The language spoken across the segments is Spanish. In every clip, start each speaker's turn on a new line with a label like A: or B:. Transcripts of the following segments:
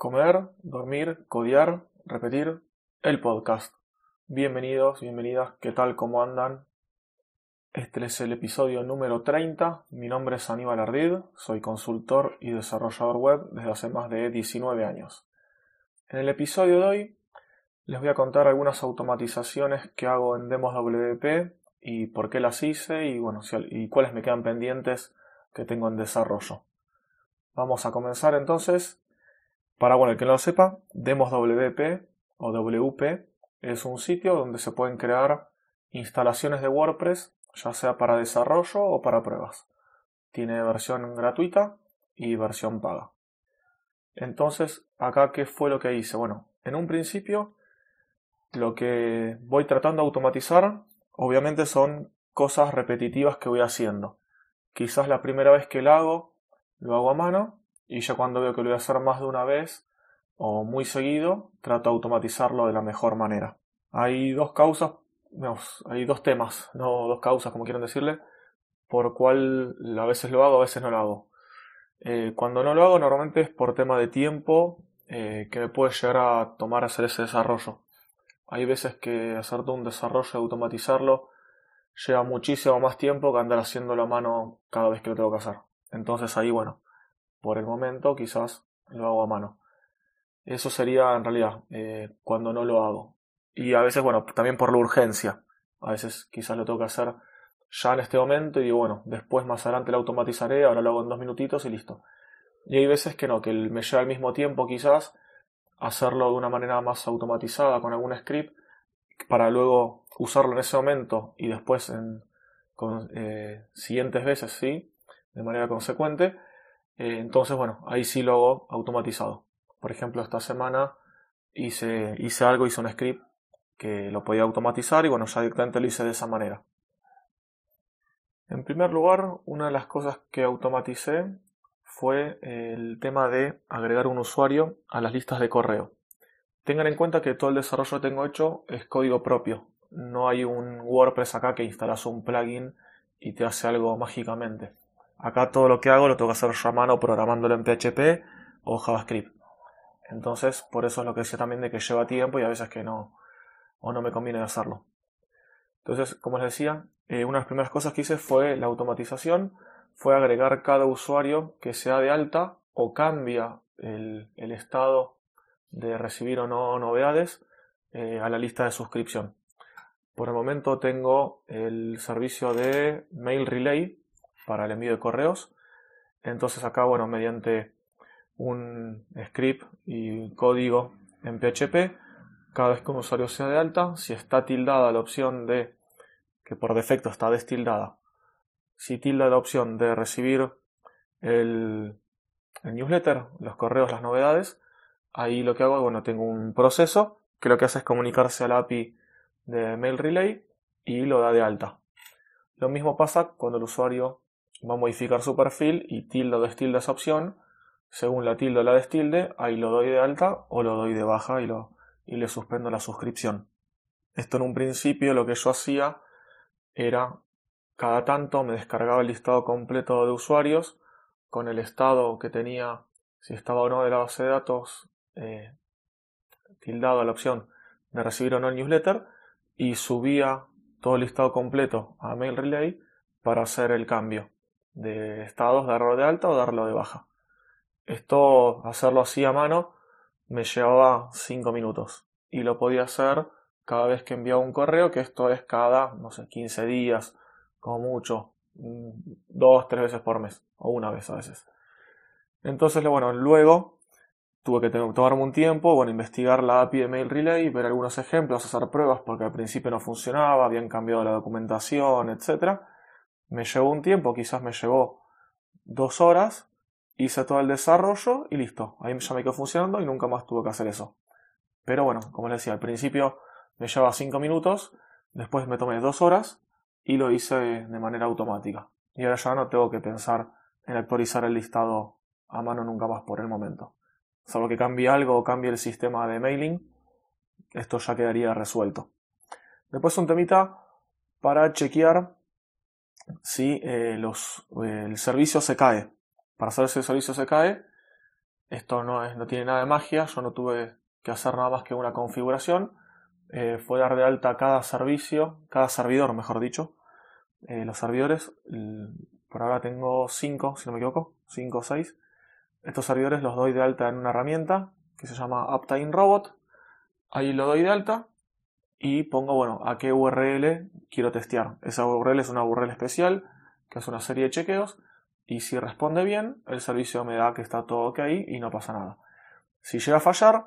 A: Comer, dormir, codiar, repetir, el podcast. Bienvenidos, bienvenidas, ¿qué tal? ¿Cómo andan? Este es el episodio número 30. Mi nombre es Aníbal Ardid, soy consultor y desarrollador web desde hace más de 19 años. En el episodio de hoy les voy a contar algunas automatizaciones que hago en Demos WP y por qué las hice y, bueno, y cuáles me quedan pendientes que tengo en desarrollo. Vamos a comenzar entonces para bueno, el que no lo sepa, Demos WP o WP es un sitio donde se pueden crear instalaciones de WordPress, ya sea para desarrollo o para pruebas. Tiene versión gratuita y versión paga. Entonces, acá, ¿qué fue lo que hice? Bueno, en un principio, lo que voy tratando de automatizar, obviamente son cosas repetitivas que voy haciendo. Quizás la primera vez que lo hago, lo hago a mano, y ya cuando veo que lo voy a hacer más de una vez o muy seguido, trato de automatizarlo de la mejor manera. Hay dos causas, hay dos temas, no dos causas como quieren decirle, por cual a veces lo hago, a veces no lo hago. Eh, cuando no lo hago normalmente es por tema de tiempo eh, que me puede llegar a tomar hacer ese desarrollo. Hay veces que hacer todo un desarrollo automatizarlo lleva muchísimo más tiempo que andar haciéndolo a mano cada vez que lo tengo que hacer. Entonces ahí, bueno, por el momento quizás lo hago a mano. Eso sería en realidad eh, cuando no lo hago. Y a veces, bueno, también por la urgencia. A veces quizás lo tengo que hacer ya en este momento y digo, bueno, después más adelante lo automatizaré, ahora lo hago en dos minutitos y listo. Y hay veces que no, que me lleva al mismo tiempo quizás hacerlo de una manera más automatizada con algún script para luego usarlo en ese momento y después en con, eh, siguientes veces, sí, de manera consecuente eh, entonces, bueno, ahí sí lo hago automatizado. Por ejemplo, esta semana hice, hice algo, hice un script que lo podía automatizar y bueno, ya directamente lo hice de esa manera. En primer lugar, una de las cosas que automaticé fue el tema de agregar un usuario a las listas de correo. Tengan en cuenta que todo el desarrollo que tengo hecho es código propio. No hay un WordPress acá que instalas un plugin y te hace algo mágicamente. Acá todo lo que hago lo tengo que hacer a mano programándolo en PHP o JavaScript. Entonces, por eso es lo que decía también de que lleva tiempo y a veces que no, o no me conviene hacerlo. Entonces, como les decía, eh, una de las primeras cosas que hice fue la automatización, fue agregar cada usuario que sea de alta o cambia el, estado de recibir o no novedades eh, a la lista de suscripción. Por el momento tengo el servicio de Mail Relay, para el envío de correos. Entonces acá, bueno, mediante un script y código en PHP, cada vez que un usuario sea de alta, si está tildada la opción de, que por defecto está destildada, si tilda la opción de recibir el, el newsletter, los correos, las novedades, ahí lo que hago, bueno, tengo un proceso que lo que hace es comunicarse al API de Mail Relay y lo da de alta. Lo mismo pasa cuando el usuario va a modificar su perfil y tilde o destilde esa opción. Según la tilde o la destilde, ahí lo doy de alta o lo doy de baja y, lo, y le suspendo la suscripción. Esto en un principio lo que yo hacía era cada tanto me descargaba el listado completo de usuarios con el estado que tenía, si estaba o no de la base de datos, eh, tildado a la opción de recibir o no el newsletter y subía todo el listado completo a Mail Relay para hacer el cambio de estados, darlo de alta o darlo de baja. Esto, hacerlo así a mano, me llevaba 5 minutos y lo podía hacer cada vez que enviaba un correo, que esto es cada, no sé, 15 días, como mucho, mm, dos, tres veces por mes, o una vez a veces. Entonces, bueno, luego tuve que tomarme un tiempo, bueno, investigar la API de Mail Relay, ver algunos ejemplos, hacer pruebas, porque al principio no funcionaba, habían cambiado la documentación, etcétera me llevó un tiempo, quizás me llevó dos horas, hice todo el desarrollo y listo. Ahí ya me quedó funcionando y nunca más tuve que hacer eso. Pero bueno, como les decía, al principio me llevaba cinco minutos, después me tomé dos horas y lo hice de manera automática. Y ahora ya no tengo que pensar en actualizar el listado a mano nunca más por el momento. Salvo que cambie algo o cambie el sistema de mailing, esto ya quedaría resuelto. Después un temita para chequear si eh, los, el servicio se cae. Para saber si el servicio se cae, Esto no, es, no tiene nada de magia, yo no tuve que hacer nada más que una configuración. Eh, fue dar de alta cada servicio, cada servidor, mejor dicho. Eh, los servidores, por ahora tengo 5, si no me equivoco, 5 o 6. Estos servidores los doy de alta en una herramienta que se llama Uptime Robot. Ahí lo doy de alta y pongo, bueno, a qué URL quiero testear. Esa URL es una URL especial que hace una serie de chequeos y si responde bien, el servicio me da que está todo ok y no pasa nada. Si llega a fallar,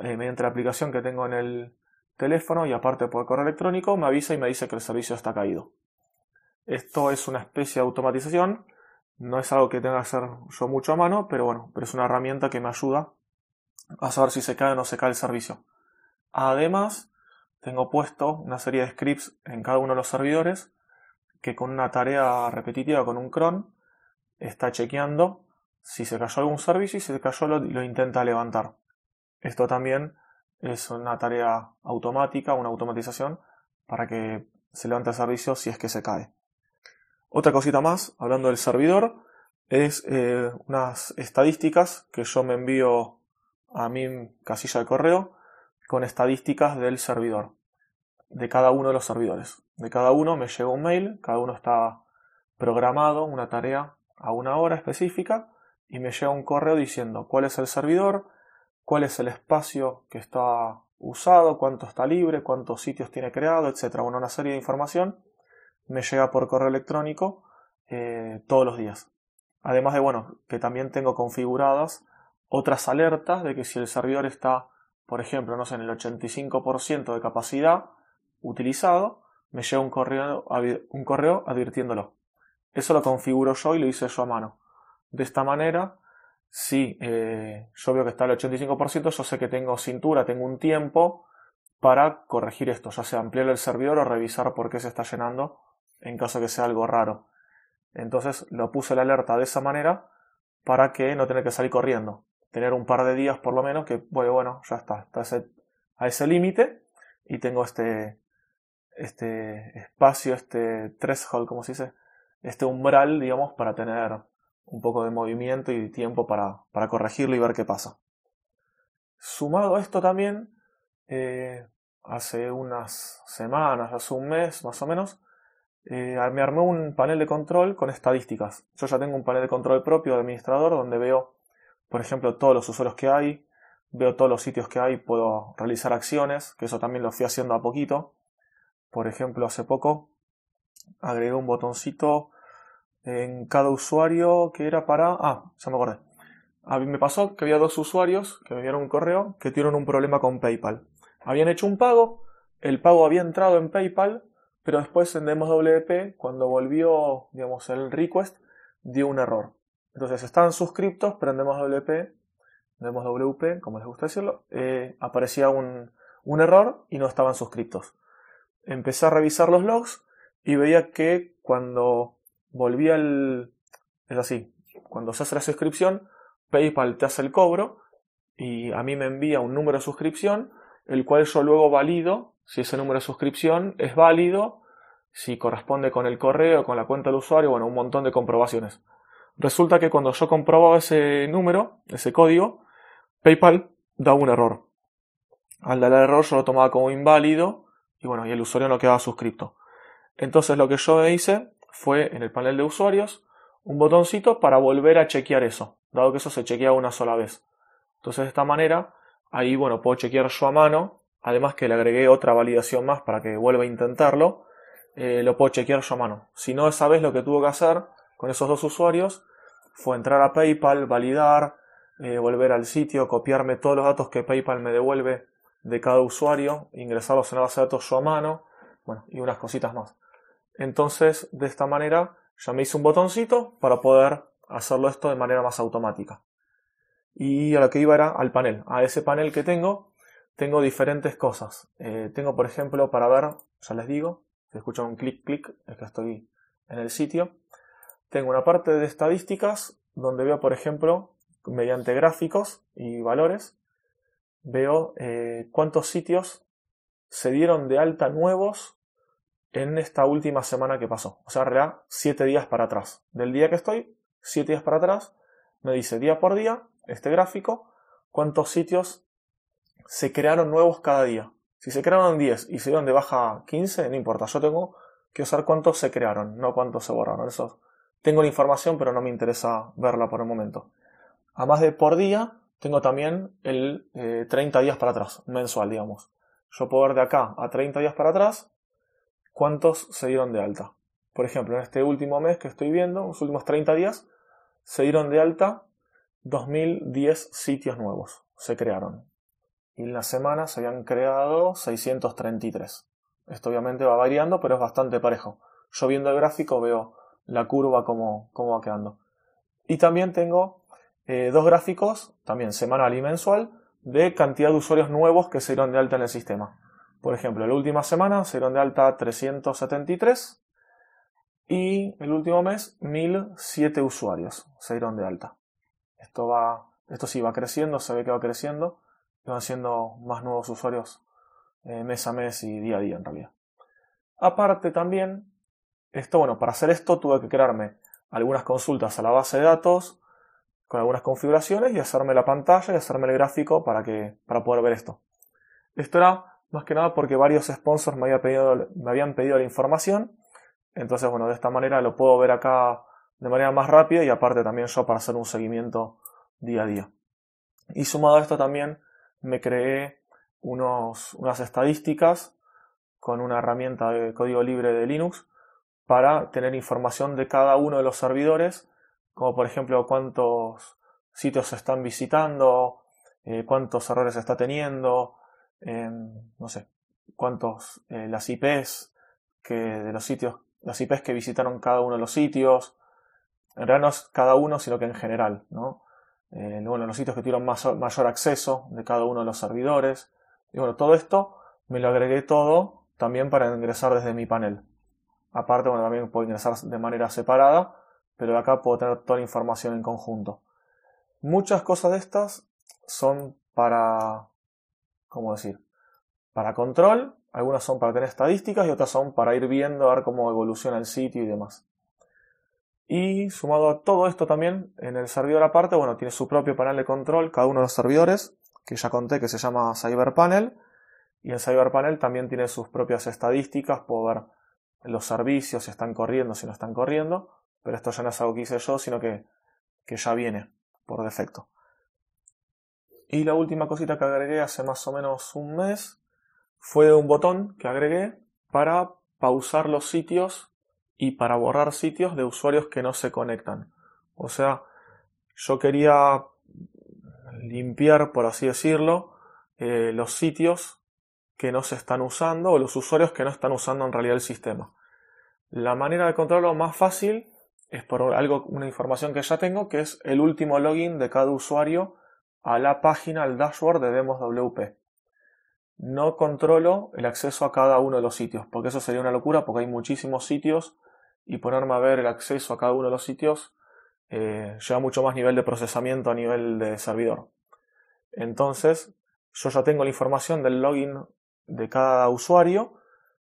A: eh, mediante la aplicación que tengo en el teléfono y aparte por correo electrónico, me avisa y me dice que el servicio está caído. Esto es una especie de automatización, no es algo que tenga que hacer yo mucho a mano, pero bueno, pero es una herramienta que me ayuda a saber si se cae o no se cae el servicio. Además, tengo puesto una serie de scripts en cada uno de los servidores que con una tarea repetitiva, con un cron, está chequeando si se cayó algún servicio y si se cayó lo, intenta levantar. Esto también es una tarea automática, una automatización para que se levante el servicio si es que se cae. Otra cosita más, hablando del servidor, es eh, unas estadísticas que yo me envío a mi casilla de correo con estadísticas del servidor, de cada uno de los servidores. De cada uno me llega un mail, cada uno está programado, una tarea a una hora específica, y me llega un correo diciendo cuál es el servidor, cuál es el espacio que está usado, cuánto está libre, cuántos sitios tiene creado, etc. Bueno, una serie de información me llega por correo electrónico eh, todos los días. Además de, bueno, que también tengo configuradas otras alertas de que si el servidor está por ejemplo, no sé, en el 85% de capacidad utilizado, me llega un correo, un correo advirtiéndolo. Eso lo configuro yo y lo hice yo a mano. De esta manera, si eh, yo veo que está al 85%, yo sé que tengo cintura, tengo un tiempo para corregir esto, ya sea ampliar el servidor o revisar por qué se está llenando en caso que sea algo raro. Entonces lo puse la alerta de esa manera para que no tenga que salir corriendo tener un par de días por lo menos que, bueno, bueno ya está, está a ese límite y tengo este, este espacio, este threshold, como se dice, este umbral, digamos, para tener un poco de movimiento y tiempo para, para corregirlo y ver qué pasa. Sumado a esto también, eh, hace unas semanas, hace un mes más o menos, eh, me armé un panel de control con estadísticas. Yo ya tengo un panel de control propio de administrador donde veo por ejemplo, todos los usuarios que hay, veo todos los sitios que hay, puedo realizar acciones, que eso también lo fui haciendo a poquito. Por ejemplo, hace poco agregué un botoncito en cada usuario que era para... Ah, ya me acordé. A mí me pasó que había dos usuarios que me dieron un correo que tienen un problema con PayPal. Habían hecho un pago, el pago había entrado en PayPal, pero después en DemosWP, cuando volvió, digamos, el request, dio un error. Entonces estaban suscriptos, pero en DemosWP, WP, como les gusta decirlo, eh, aparecía un, un error y no estaban suscriptos. Empecé a revisar los logs y veía que cuando volvía el... Es así, cuando se hace la suscripción, PayPal te hace el cobro y a mí me envía un número de suscripción, el cual yo luego valido si ese número de suscripción es válido, si corresponde con el correo, con la cuenta del usuario, bueno, un montón de comprobaciones. Resulta que cuando yo comprobaba ese número, ese código, PayPal da un error. Al dar el error yo lo tomaba como inválido y bueno, y el usuario no quedaba suscrito. Entonces lo que yo hice fue en el panel de usuarios un botoncito para volver a chequear eso, dado que eso se chequea una sola vez. Entonces de esta manera, ahí bueno, puedo chequear yo a mano, además que le agregué otra validación más para que vuelva a intentarlo, eh, lo puedo chequear yo a mano. Si no, esa vez lo que tuvo que hacer con esos dos usuarios fue entrar a PayPal, validar, eh, volver al sitio, copiarme todos los datos que PayPal me devuelve de cada usuario, ingresarlos en la base de datos yo a mano, bueno, y unas cositas más. Entonces, de esta manera, ya me hice un botoncito para poder hacerlo esto de manera más automática. Y a lo que iba era al panel. A ese panel que tengo, tengo diferentes cosas. Eh, tengo, por ejemplo, para ver, ya les digo, si escuchan un clic, clic, es que estoy en el sitio tengo una parte de estadísticas donde veo, por ejemplo, mediante gráficos y valores, veo eh, cuántos sitios se dieron de alta nuevos en esta última semana que pasó. O sea, en realidad, siete días para atrás. Del día que estoy, siete días para atrás, me dice día por día este gráfico, cuántos sitios se crearon nuevos cada día. Si se crearon 10 y se dieron de baja 15, no importa, yo tengo que usar cuántos se crearon, no cuántos se borraron. Eso tengo la información, pero no me interesa verla por el momento. A más de por día, tengo también el 30 eh, días para atrás, mensual, digamos. Yo puedo ver de acá a 30 días para atrás cuántos se dieron de alta. Por ejemplo, en este último mes que estoy viendo, los últimos 30 días, se dieron de alta 2010 sitios nuevos, se crearon. Y en la semana se habían creado 633. Esto obviamente va variando, pero es bastante parejo. Yo viendo el gráfico veo la curva como, va quedando. Y también tengo eh, dos gráficos, también semanal y mensual, de cantidad de usuarios nuevos que se dieron de alta en el sistema. Por ejemplo, la última semana se dieron de alta 373 y el último mes 1007 usuarios se dieron de alta. Esto va, esto sí va creciendo, se ve que va creciendo y van siendo más nuevos usuarios eh, mes a mes y día a día en realidad. Aparte también, esto bueno, para hacer esto tuve que crearme algunas consultas a la base de datos con algunas configuraciones y hacerme la pantalla y hacerme el gráfico para, que, para poder ver esto. Esto era más que nada porque varios sponsors me, pedido, me habían pedido la información. Entonces, bueno, de esta manera lo puedo ver acá de manera más rápida y aparte también yo para hacer un seguimiento día a día. Y sumado a esto también me creé unos, unas estadísticas con una herramienta de código libre de Linux para tener información de cada uno de los servidores como por ejemplo cuántos sitios se están visitando, eh, cuántos errores está teniendo, em, no sé, cuántos eh, las IPs que de los sitios, las IPs que visitaron cada uno de los sitios, en realidad no es cada uno, sino que en general, ¿no? Eh, bueno, los sitios que tuvieron mayor acceso de cada uno de los servidores. Y bueno, todo esto me lo agregué todo también para ingresar desde mi panel. Aparte, bueno, también puedo ingresar de manera separada pero acá puedo tener toda la información en conjunto. Muchas cosas de estas son para, ¿cómo decir? Para control, algunas son para tener estadísticas y otras son para ir viendo, a ver cómo evoluciona el sitio y demás. Y sumado a todo esto también, en el servidor aparte, bueno, tiene su propio panel de control, cada uno de los servidores, que ya conté que se llama CyberPanel, y el CyberPanel también tiene sus propias estadísticas, puedo ver los servicios, si están corriendo, si no están corriendo, pero esto ya no es algo que hice yo, sino que, que ya viene por defecto. Y la última cosita que agregué hace más o menos un mes fue un botón que agregué para pausar los sitios y para borrar sitios de usuarios que no se conectan. O sea, yo quería limpiar, por así decirlo, eh, los sitios que no se están usando o los usuarios que no están usando en realidad el sistema. La manera de controlarlo más fácil es por algo, una información que ya tengo, que es el último login de cada usuario a la página, al dashboard de Demos WP. No controlo el acceso a cada uno de los sitios, porque eso sería una locura, porque hay muchísimos sitios y ponerme a ver el acceso a cada uno de los sitios eh, lleva mucho más nivel de procesamiento a nivel de servidor. Entonces, yo ya tengo la información del login de cada usuario,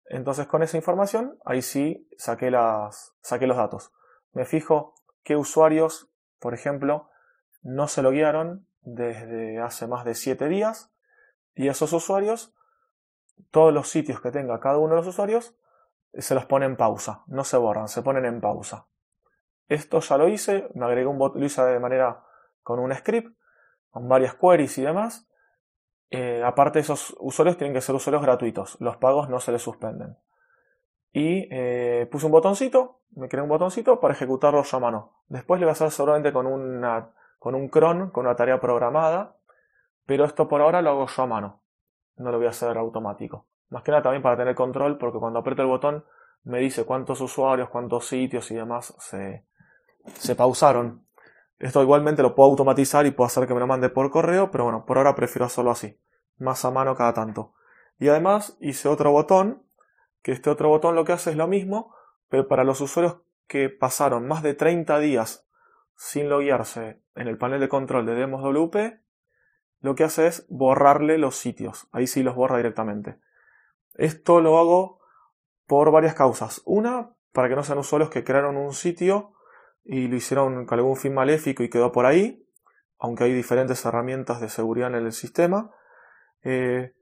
A: entonces con esa información, ahí sí saqué, las, saqué los datos me fijo qué usuarios, por ejemplo, no se loguearon desde hace más de 7 días y esos usuarios, todos los sitios que tenga cada uno de los usuarios, se los pone en pausa, no se borran, se ponen en pausa. Esto ya lo hice, me agregué un bot, lo hice de manera con un script, con varias queries y demás. Eh, aparte, esos usuarios tienen que ser usuarios gratuitos, los pagos no se les suspenden y eh, puse un botoncito, me creé un botoncito para ejecutarlo yo a mano. Después le voy a hacer solamente con, una, con un cron, con una tarea programada, pero esto por ahora lo hago yo a mano, no lo voy a hacer automático. Más que nada también para tener control, porque cuando aprieto el botón me dice cuántos usuarios, cuántos sitios y demás se, se pausaron. Esto igualmente lo puedo automatizar y puedo hacer que me lo mande por correo, pero bueno, por ahora prefiero hacerlo así, más a mano cada tanto. Y además hice otro botón que este otro botón lo que hace es lo mismo, pero para los usuarios que pasaron más de 30 días sin loguearse en el panel de control de Demos WP, lo que hace es borrarle los sitios. Ahí sí los borra directamente. Esto lo hago por varias causas. Una, para que no sean usuarios que crearon un sitio y lo hicieron con algún fin maléfico y quedó por ahí. aunque hay diferentes herramientas de seguridad en el sistema. Eh,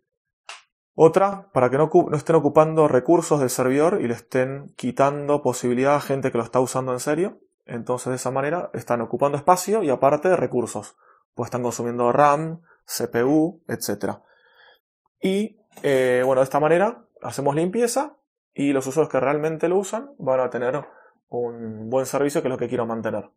A: otra, para que no, no, estén ocupando recursos del servidor y le estén quitando posibilidad a gente que lo está usando en serio. Entonces de esa manera están ocupando espacio y aparte recursos. Pues están consumiendo RAM, CPU, etc. Y eh, bueno, de esta manera hacemos limpieza y los usuarios que realmente lo usan van a tener un buen servicio que es lo que quiero mantener.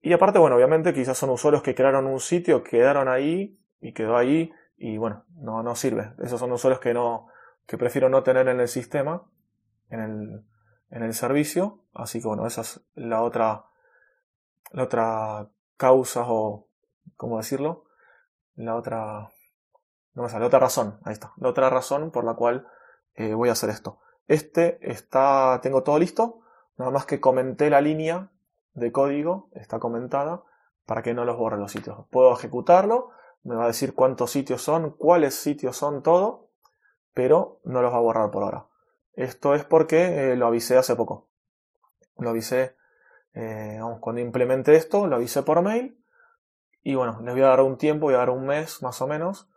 A: Y aparte, bueno, obviamente quizás son usuarios que crearon un sitio, quedaron ahí y quedó ahí y bueno, no, no sirve. Esos son usuarios que no, que prefiero no tener en el sistema, en el, en el servicio. Así que bueno, esa es la otra, la otra causa o, ¿cómo decirlo? La otra, no me sale, otra razón, ahí está, la otra razón por la cual eh, voy a hacer esto. Este está, tengo todo listo, nada más que comenté la línea de código, está comentada, para que no los borre los sitios. Puedo ejecutarlo, me va a decir cuántos sitios son, cuáles sitios son, todo, pero no los va a borrar por ahora. Esto es porque eh, lo avisé hace poco. Lo avisé, eh, cuando implementé esto, lo avisé por mail. Y bueno, les voy a dar un tiempo, voy a dar un mes más o menos,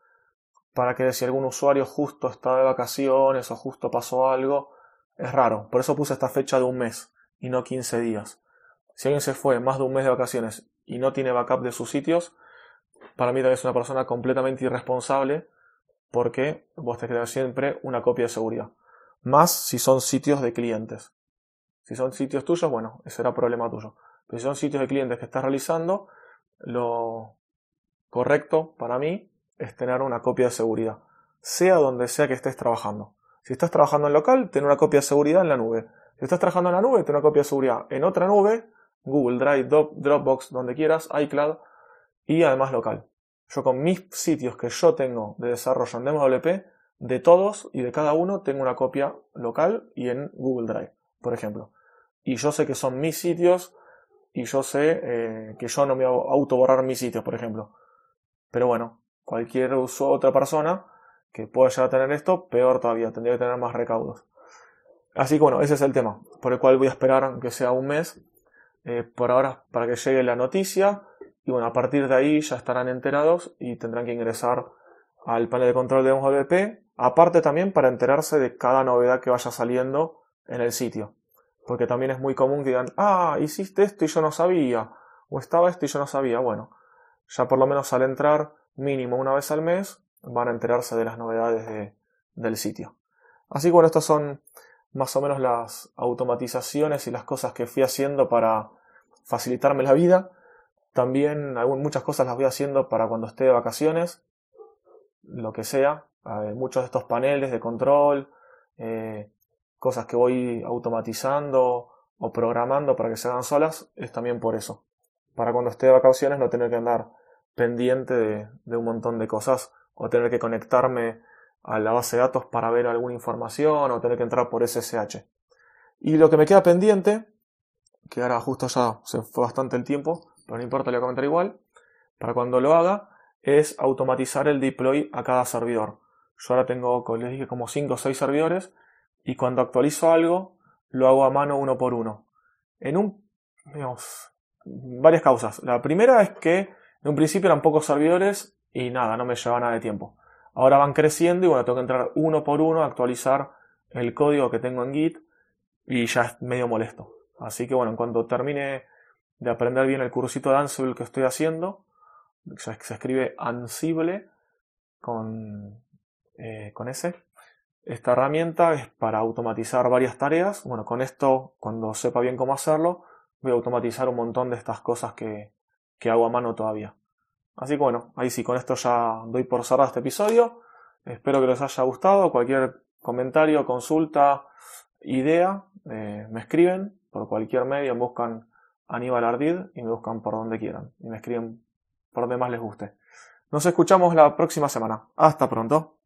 A: para que si algún usuario justo está de vacaciones o justo pasó algo, es raro. Por eso puse esta fecha de un mes y no 15 días. Si alguien se fue más de un mes de vacaciones y no tiene backup de sus sitios, para mí también es una persona completamente irresponsable porque vos te creas siempre una copia de seguridad. Más si son sitios de clientes. Si son sitios tuyos, bueno, ese será problema tuyo. Pero si son sitios de clientes que estás realizando, lo correcto para mí es tener una copia de seguridad, sea donde sea que estés trabajando. Si estás trabajando en local, ten una copia de seguridad en la nube. Si estás trabajando en la nube, ten una copia de seguridad en otra nube, Google Drive, Dropbox, donde quieras, iCloud y además local. Yo con mis sitios que yo tengo de desarrollo en DMWP, de todos y de cada uno tengo una copia local y en Google Drive, por ejemplo. Y yo sé que son mis sitios y yo sé eh, que yo no me auto borrar mis sitios, por ejemplo. Pero bueno, cualquier otra persona que pueda llegar a tener esto, peor todavía, tendría que tener más recaudos. Así que bueno, ese es el tema, por el cual voy a esperar que sea un mes, eh, por ahora, para que llegue la noticia, y bueno, a partir de ahí ya estarán enterados y tendrán que ingresar al panel de control de MVP, aparte también para enterarse de cada novedad que vaya saliendo en el sitio. Porque también es muy común que digan, ah, hiciste esto y yo no sabía, o estaba esto y yo no sabía. Bueno, ya por lo menos al entrar mínimo una vez al mes, van a enterarse de las novedades del sitio. Así que bueno, estas son más o menos las automatizaciones y las cosas que fui haciendo para facilitarme la vida. También muchas cosas las voy haciendo para cuando esté de vacaciones, lo que sea. muchos de estos paneles de control, eh, cosas que voy automatizando o programando para que se hagan solas, es también por eso. Para cuando esté de vacaciones no tener que andar pendiente de, un montón de cosas o tener que conectarme a la base de datos para ver alguna información o tener que entrar por SSH. Y lo que me queda pendiente, que ahora justo ya se fue bastante el tiempo, pero no importa, le voy a comentar igual, para cuando lo haga, es automatizar el deploy a cada servidor. Yo ahora tengo, como les dije, como 5 o 6 servidores y cuando actualizo algo, lo hago a mano uno por uno. En un, digamos, varias causas. La primera es que en un principio eran pocos servidores y nada, no me llevaba nada de tiempo. Ahora van creciendo y bueno, tengo que entrar uno por uno a actualizar el código que tengo en Git y ya es medio molesto. Así que bueno, en cuanto termine de aprender bien el cursito de Ansible que estoy haciendo, se, escribe Ansible con, eh, con ese. Esta herramienta es para automatizar varias tareas. Bueno, con esto, cuando sepa bien cómo hacerlo, voy a automatizar un montón de estas cosas que, que hago a mano todavía. Así que bueno, ahí sí, con esto ya doy por cerrado este episodio. Espero que les haya gustado. Cualquier comentario, consulta, idea, eh, me escriben por cualquier medio, buscan Aníbal Ardid y me buscan por donde quieran. Y me escriben por donde más les guste. Nos escuchamos la próxima semana. Hasta pronto.